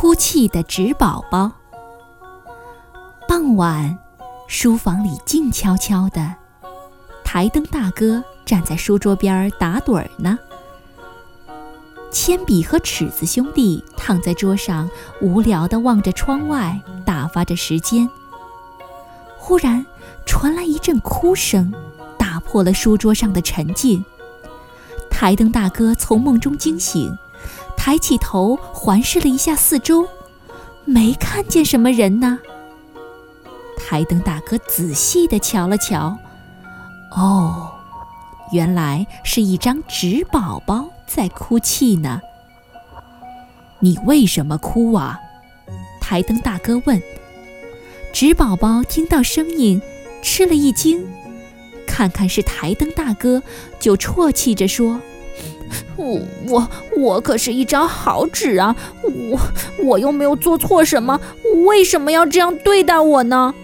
哭泣的纸宝宝。傍晚，书房里静悄悄的，台灯大哥站在书桌边打盹儿呢。铅笔和尺子兄弟躺在桌上，无聊地望着窗外，打发着时间。忽然，传来一阵哭声，打破了书桌上的沉静。台灯大哥从梦中惊醒，抬起头环视了一下四周，没看见什么人呢。台灯大哥仔细地瞧了瞧，哦，原来是一张纸宝宝在哭泣呢。你为什么哭啊？台灯大哥问。纸宝宝听到声音，吃了一惊，看看是台灯大哥，就啜泣着说：“我我我可是一张好纸啊！我我又没有做错什么，为什么要这样对待我呢？”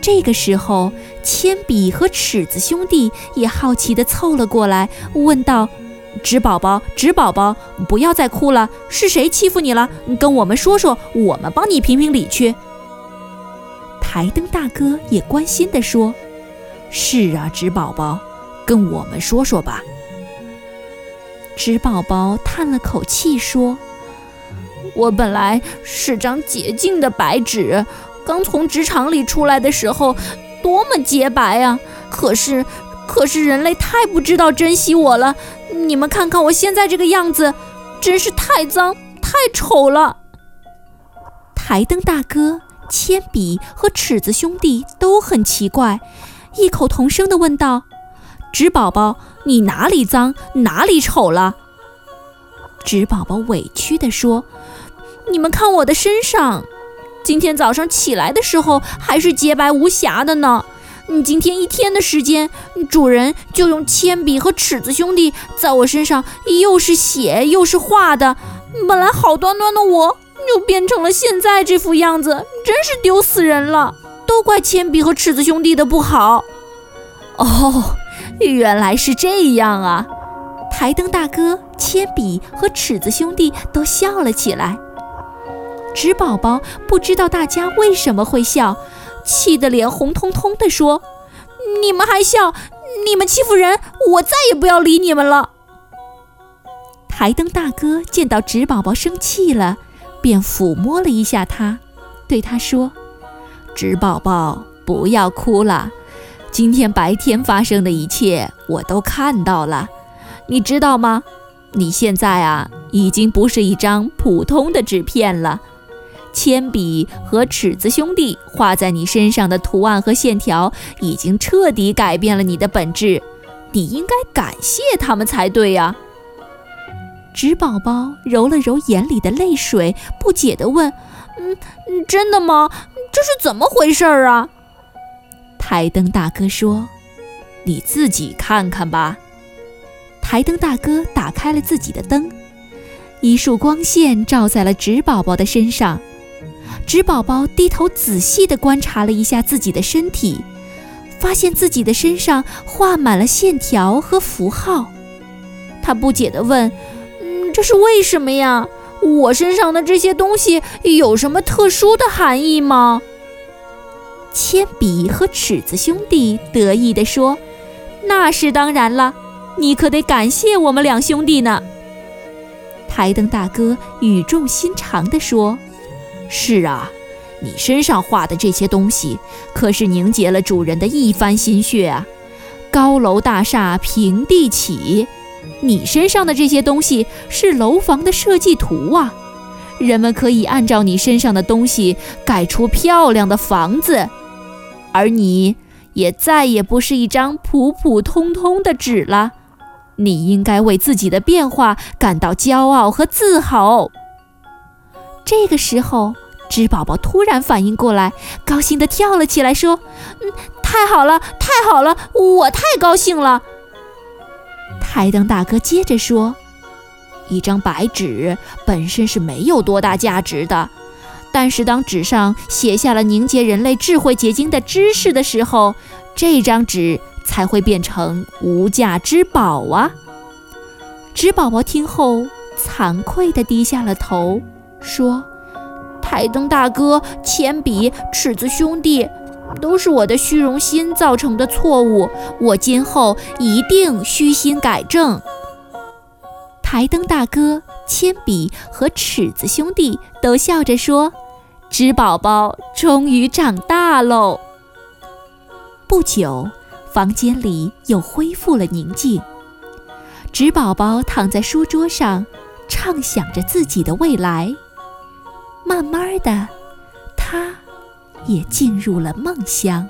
这个时候，铅笔和尺子兄弟也好奇地凑了过来，问道：“纸宝宝，纸宝宝，不要再哭了，是谁欺负你了？跟我们说说，我们帮你评评理去。”台灯大哥也关心地说：“是啊，纸宝宝，跟我们说说吧。”纸宝宝叹了口气说：“我本来是张洁净的白纸，刚从纸厂里出来的时候，多么洁白啊！可是，可是人类太不知道珍惜我了。你们看看我现在这个样子，真是太脏、太丑了。”台灯大哥。铅笔和尺子兄弟都很奇怪，异口同声地问道：“纸宝宝，你哪里脏，哪里丑了？”纸宝宝委屈地说：“你们看我的身上，今天早上起来的时候还是洁白无瑕的呢。你今天一天的时间，主人就用铅笔和尺子兄弟在我身上又是写又是画的，本来好端端的我。”又变成了现在这副样子，真是丢死人了！都怪铅笔和尺子兄弟的不好。哦，原来是这样啊！台灯大哥、铅笔和尺子兄弟都笑了起来。纸宝宝不知道大家为什么会笑，气得脸红彤彤地说：“你们还笑？你们欺负人！我再也不要理你们了。”台灯大哥见到纸宝宝生气了。便抚摸了一下他，对他说：“纸宝宝，不要哭了。今天白天发生的一切我都看到了，你知道吗？你现在啊，已经不是一张普通的纸片了。铅笔和尺子兄弟画在你身上的图案和线条，已经彻底改变了你的本质。你应该感谢他们才对呀。”纸宝宝揉了揉眼里的泪水，不解地问：“嗯，真的吗？这是怎么回事儿啊？”台灯大哥说：“你自己看看吧。”台灯大哥打开了自己的灯，一束光线照在了纸宝宝的身上。纸宝宝低头仔细地观察了一下自己的身体，发现自己的身上画满了线条和符号。他不解地问。嗯这是为什么呀？我身上的这些东西有什么特殊的含义吗？铅笔和尺子兄弟得意地说：“那是当然了，你可得感谢我们两兄弟呢。”台灯大哥语重心长地说：“是啊，你身上画的这些东西可是凝结了主人的一番心血啊！高楼大厦平地起。”你身上的这些东西是楼房的设计图啊，人们可以按照你身上的东西盖出漂亮的房子，而你也再也不是一张普普通通的纸了。你应该为自己的变化感到骄傲和自豪。这个时候，纸宝宝突然反应过来，高兴地跳了起来，说：“嗯，太好了，太好了，我太高兴了。”台灯大哥接着说：“一张白纸本身是没有多大价值的，但是当纸上写下了凝结人类智慧结晶的知识的时候，这张纸才会变成无价之宝啊！”纸宝宝听后，惭愧地低下了头，说：“台灯大哥、铅笔、尺子兄弟，都是我的虚荣心造成的错误，我今后一定虚心改正。”台灯大哥、铅笔和尺子兄弟都笑着说：“纸宝宝终于长大喽。”不久，房间里又恢复了宁静。纸宝宝躺在书桌上，畅想着自己的未来。慢慢的，他也进入了梦乡。